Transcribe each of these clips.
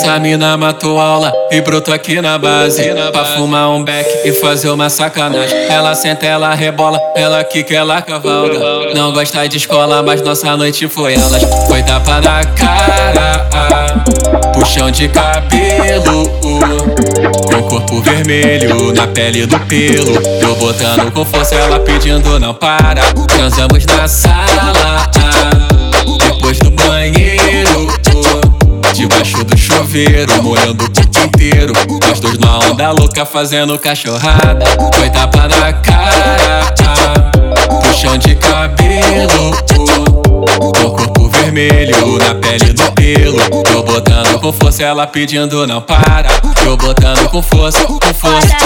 Essa mina matou aula e brotou aqui na base. Pra fumar um beck e fazer uma sacanagem. Ela senta, ela rebola, ela quica, ela cavalga. Não gosta de escola, mas nossa noite foi elas. Foi tapa na cara, puxão de cabelo. Com corpo vermelho na pele do pelo. Eu botando com força, ela pedindo não para. Transamos na sala, depois do banheiro Debaixo do chuveiro, molhando o corpo inteiro. Nós dois na onda louca fazendo cachorrada. Foi tapa na cara, puxão de cabelo. Com corpo vermelho na pele do pelo. Eu botando com força, ela pedindo não para. Eu botando com força, com força.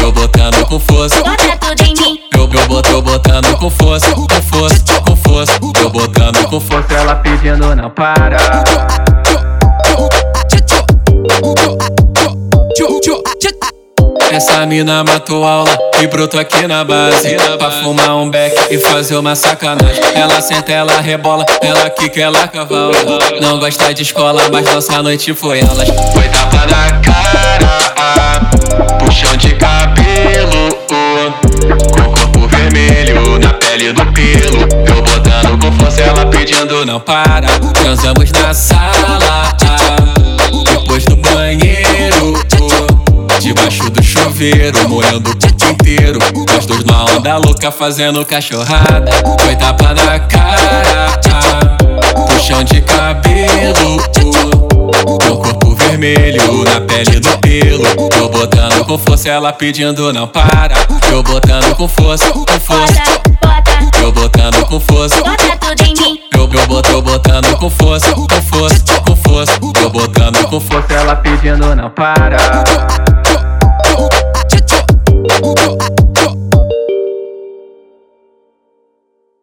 Eu botando com força Bota tudo em mim. Eu, eu, boto, eu botando com força, com força, com força. Eu botando com força, ela pedindo não para Essa mina matou aula e brotou aqui na base. Pra fumar um beck e fazer uma sacanagem. Ela senta, ela rebola, ela quica, ela cavalga Não gosta de escola, mas nossa noite foi elas. Foi tapa na cara, puxão de cabelo Com corpo vermelho na pele do pelo. Eu botando com força, ela pedindo não para. Transamos na sala, depois do banheiro chuveiro, molhando o corpo inteiro. Nós dois na onda louca fazendo cachorrada. Foi tapa na cara, puxão de cabelo. Com corpo vermelho na pele do pelo. Eu botando com força, ela pedindo não para. Eu botando com força, com força. Eu botando com força. Bota tudo em mim. Eu, eu, boto, eu botando com força, com força, com força. Eu botando com força, ela pedindo não para